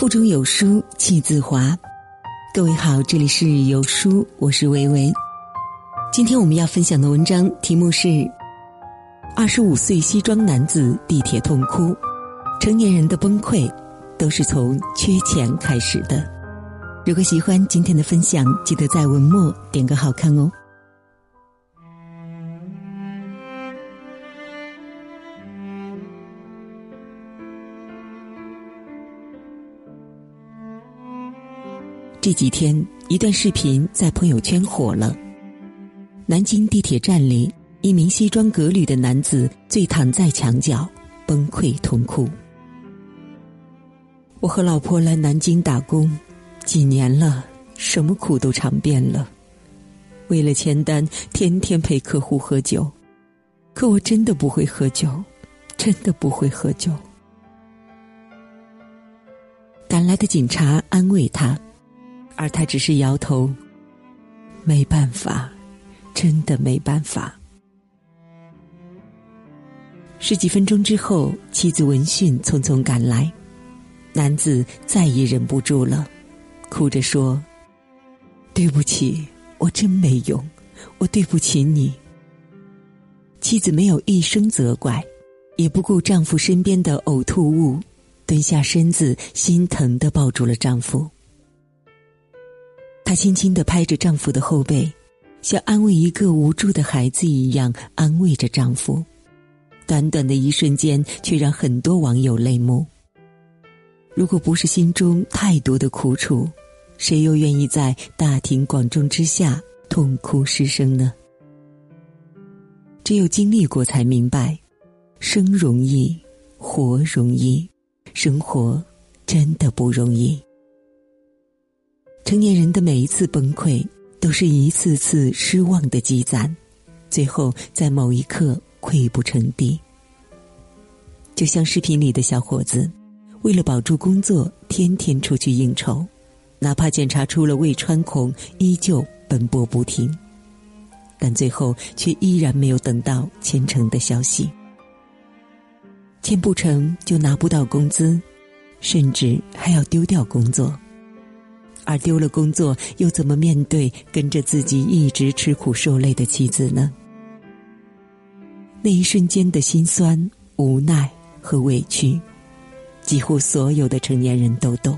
腹中有书气自华。各位好，这里是有书，我是维维。今天我们要分享的文章题目是：二十五岁西装男子地铁痛哭，成年人的崩溃都是从缺钱开始的。如果喜欢今天的分享，记得在文末点个好看哦。这几天，一段视频在朋友圈火了。南京地铁站里，一名西装革履的男子醉躺在墙角，崩溃痛哭。我和老婆来南京打工，几年了，什么苦都尝遍了。为了签单，天天陪客户喝酒，可我真的不会喝酒，真的不会喝酒。赶来的警察安慰他。而他只是摇头，没办法，真的没办法。十几分钟之后，妻子闻讯匆匆赶来，男子再也忍不住了，哭着说：“对不起，我真没用，我对不起你。”妻子没有一声责怪，也不顾丈夫身边的呕吐物，蹲下身子，心疼的抱住了丈夫。她轻轻的拍着丈夫的后背，像安慰一个无助的孩子一样安慰着丈夫。短短的一瞬间，却让很多网友泪目。如果不是心中太多的苦楚，谁又愿意在大庭广众之下痛哭失声呢？只有经历过，才明白，生容易，活容易，生活真的不容易。成年人的每一次崩溃，都是一次次失望的积攒，最后在某一刻溃不成地。就像视频里的小伙子，为了保住工作，天天出去应酬，哪怕检查出了胃穿孔，依旧奔波不停，但最后却依然没有等到签成的消息。签不成就拿不到工资，甚至还要丢掉工作。而丢了工作，又怎么面对跟着自己一直吃苦受累的妻子呢？那一瞬间的心酸、无奈和委屈，几乎所有的成年人都懂。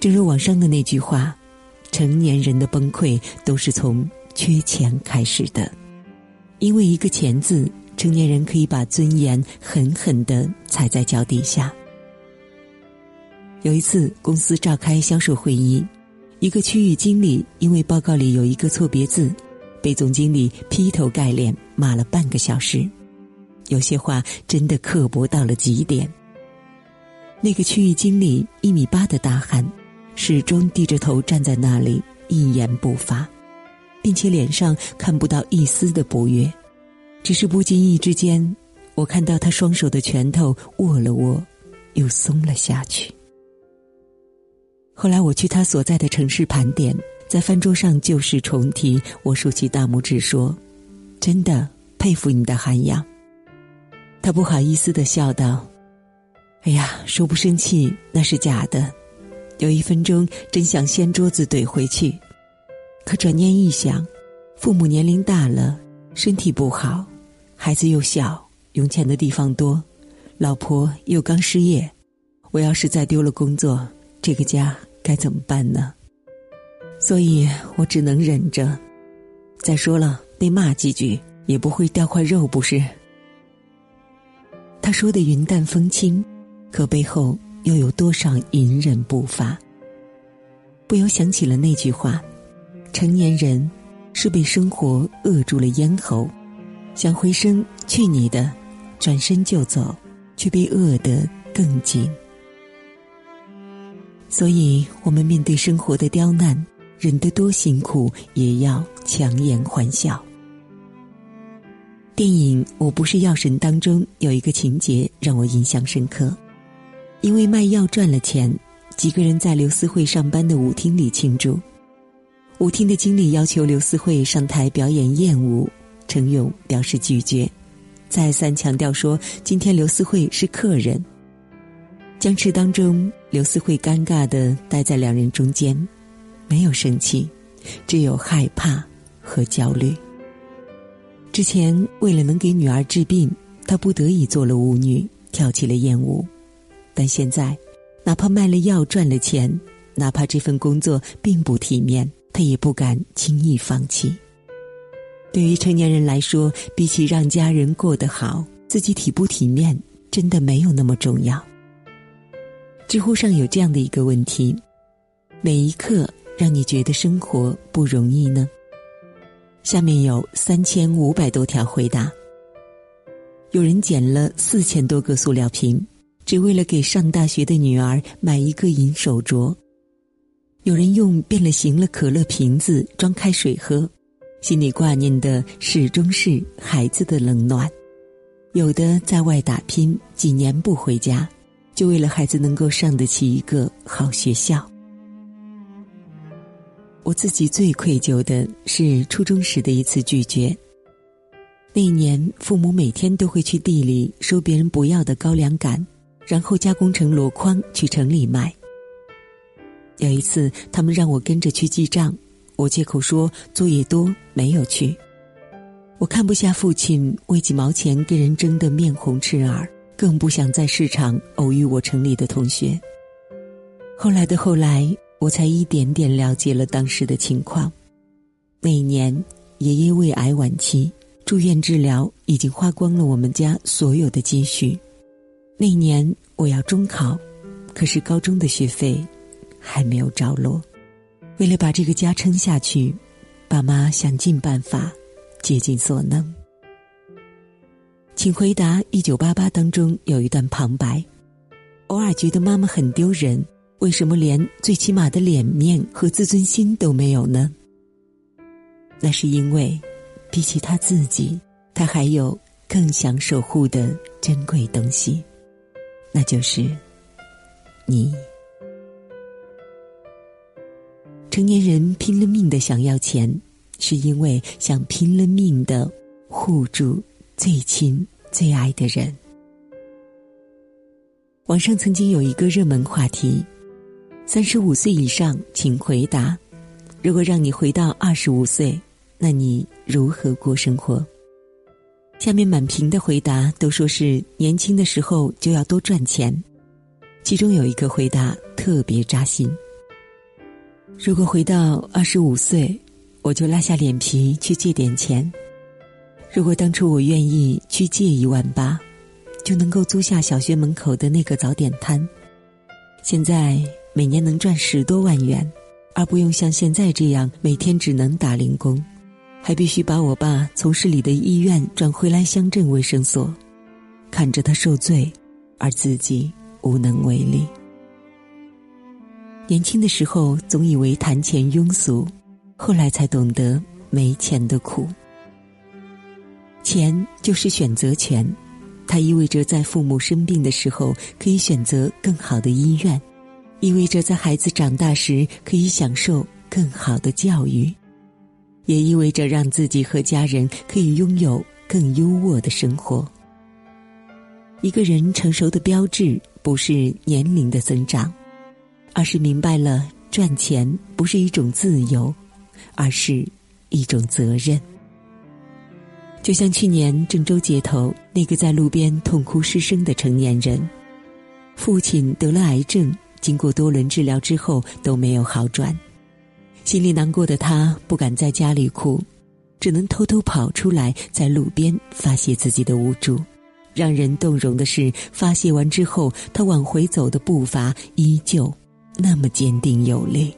正如网上的那句话：“成年人的崩溃都是从缺钱开始的。”因为一个“钱”字，成年人可以把尊严狠狠的踩在脚底下。有一次，公司召开销售会议，一个区域经理因为报告里有一个错别字，被总经理劈头盖脸骂了半个小时，有些话真的刻薄到了极点。那个区域经理一米八的大汉，始终低着头站在那里，一言不发，并且脸上看不到一丝的不悦，只是不经意之间，我看到他双手的拳头握了握，又松了下去。后来我去他所在的城市盘点，在饭桌上旧事重提，我竖起大拇指说：“真的佩服你的涵养。”他不好意思的笑道：“哎呀，说不生气那是假的。有一分钟真想掀桌子怼回去，可转念一想，父母年龄大了，身体不好，孩子又小，用钱的地方多，老婆又刚失业，我要是再丢了工作。”这个家该怎么办呢？所以我只能忍着。再说了，被骂几句也不会掉块肉，不是？他说的云淡风轻，可背后又有多少隐忍不发？不由想起了那句话：成年人是被生活扼住了咽喉，想回声“去你的”，转身就走，却被扼得更紧。所以，我们面对生活的刁难，忍得多辛苦，也要强颜欢笑。电影《我不是药神》当中有一个情节让我印象深刻，因为卖药赚了钱，几个人在刘思慧上班的舞厅里庆祝。舞厅的经理要求刘思慧上台表演艳舞，程勇表示拒绝，再三强调说今天刘思慧是客人。僵持当中，刘思慧尴尬的待在两人中间，没有生气，只有害怕和焦虑。之前为了能给女儿治病，她不得已做了舞女，跳起了艳舞。但现在，哪怕卖了药赚了钱，哪怕这份工作并不体面，她也不敢轻易放弃。对于成年人来说，比起让家人过得好，自己体不体面真的没有那么重要。知乎上有这样的一个问题：每一刻让你觉得生活不容易呢？下面有三千五百多条回答。有人捡了四千多个塑料瓶，只为了给上大学的女儿买一个银手镯；有人用变了形了可乐瓶子装开水喝，心里挂念的始终是孩子的冷暖；有的在外打拼，几年不回家，就为了孩子能够上得起一个好学校。我自己最愧疚的是初中时的一次拒绝。那一年，父母每天都会去地里收别人不要的高粱杆，然后加工成箩筐去城里卖。有一次，他们让我跟着去记账，我借口说作业多没有去。我看不下父亲为几毛钱跟人争得面红赤耳，更不想在市场偶遇我城里的同学。后来的后来。我才一点点了解了当时的情况。那一年，爷爷胃癌晚期，住院治疗，已经花光了我们家所有的积蓄。那一年我要中考，可是高中的学费还没有着落。为了把这个家撑下去，爸妈想尽办法，竭尽所能。请回答：一九八八当中有一段旁白，偶尔觉得妈妈很丢人。为什么连最起码的脸面和自尊心都没有呢？那是因为，比起他自己，他还有更想守护的珍贵东西，那就是你。成年人拼了命的想要钱，是因为想拼了命的护住最亲最爱的人。网上曾经有一个热门话题。三十五岁以上，请回答：如果让你回到二十五岁，那你如何过生活？下面满屏的回答都说是年轻的时候就要多赚钱。其中有一个回答特别扎心：如果回到二十五岁，我就拉下脸皮去借点钱。如果当初我愿意去借一万八，就能够租下小学门口的那个早点摊。现在。每年能赚十多万元，而不用像现在这样每天只能打零工，还必须把我爸从市里的医院转回来乡镇卫生所，看着他受罪，而自己无能为力。年轻的时候总以为谈钱庸俗，后来才懂得没钱的苦。钱就是选择权，它意味着在父母生病的时候可以选择更好的医院。意味着在孩子长大时可以享受更好的教育，也意味着让自己和家人可以拥有更优渥的生活。一个人成熟的标志不是年龄的增长，而是明白了赚钱不是一种自由，而是一种责任。就像去年郑州街头那个在路边痛哭失声的成年人，父亲得了癌症。经过多轮治疗之后都没有好转，心里难过的他不敢在家里哭，只能偷偷跑出来，在路边发泄自己的无助。让人动容的是，发泄完之后，他往回走的步伐依旧那么坚定有力。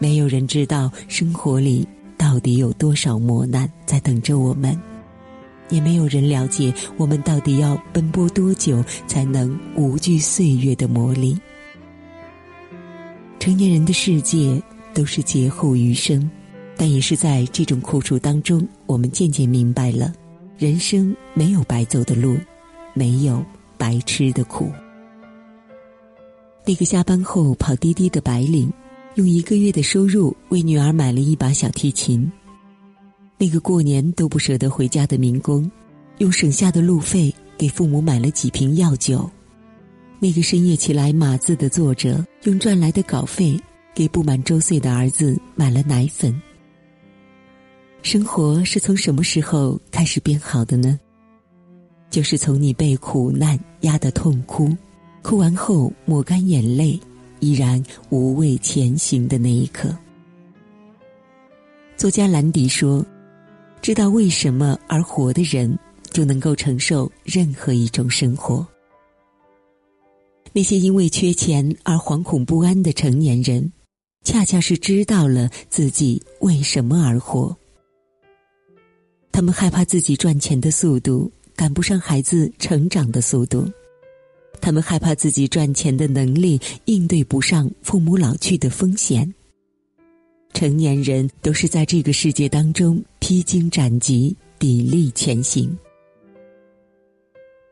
没有人知道生活里到底有多少磨难在等着我们。也没有人了解我们到底要奔波多久才能无惧岁月的磨砺。成年人的世界都是劫后余生，但也是在这种苦楚当中，我们渐渐明白了，人生没有白走的路，没有白吃的苦。那个下班后跑滴滴的白领，用一个月的收入为女儿买了一把小提琴。那个过年都不舍得回家的民工，用省下的路费给父母买了几瓶药酒；那个深夜起来码字的作者，用赚来的稿费给不满周岁的儿子买了奶粉。生活是从什么时候开始变好的呢？就是从你被苦难压得痛哭，哭完后抹干眼泪，依然无畏前行的那一刻。作家兰迪说：“知道为什么而活的人，就能够承受任何一种生活。”那些因为缺钱而惶恐不安的成年人，恰恰是知道了自己为什么而活。他们害怕自己赚钱的速度赶不上孩子成长的速度，他们害怕自己赚钱的能力应对不上父母老去的风险。成年人都是在这个世界当中披荆斩棘、砥砺前行，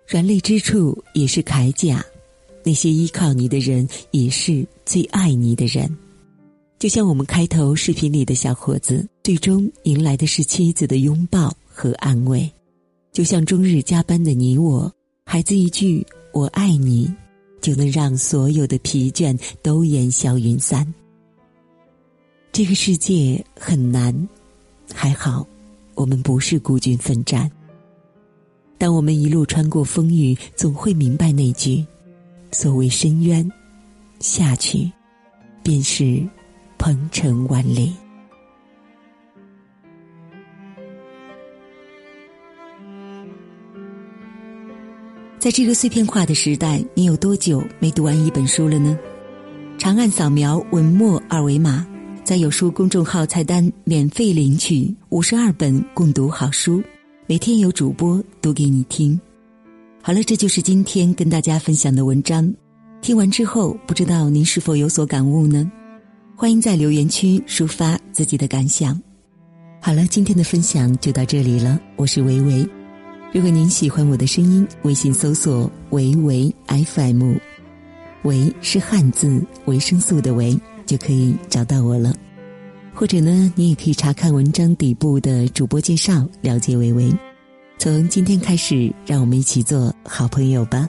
软肋之处也是铠甲。那些依靠你的人，也是最爱你的人。就像我们开头视频里的小伙子，最终迎来的是妻子的拥抱和安慰；就像终日加班的你我，孩子一句“我爱你”，就能让所有的疲倦都烟消云散。这个世界很难，还好，我们不是孤军奋战。当我们一路穿过风雨，总会明白那句。所谓深渊，下去便是鹏程万里。在这个碎片化的时代，你有多久没读完一本书了呢？长按扫描文末二维码，在有书公众号菜单免费领取五十二本共读好书，每天有主播读给你听。好了，这就是今天跟大家分享的文章。听完之后，不知道您是否有所感悟呢？欢迎在留言区抒发自己的感想。好了，今天的分享就到这里了。我是维维，如果您喜欢我的声音，微信搜索“维维 FM”，维是汉字维生素的维，就可以找到我了。或者呢，你也可以查看文章底部的主播介绍，了解维维。从今天开始，让我们一起做好朋友吧。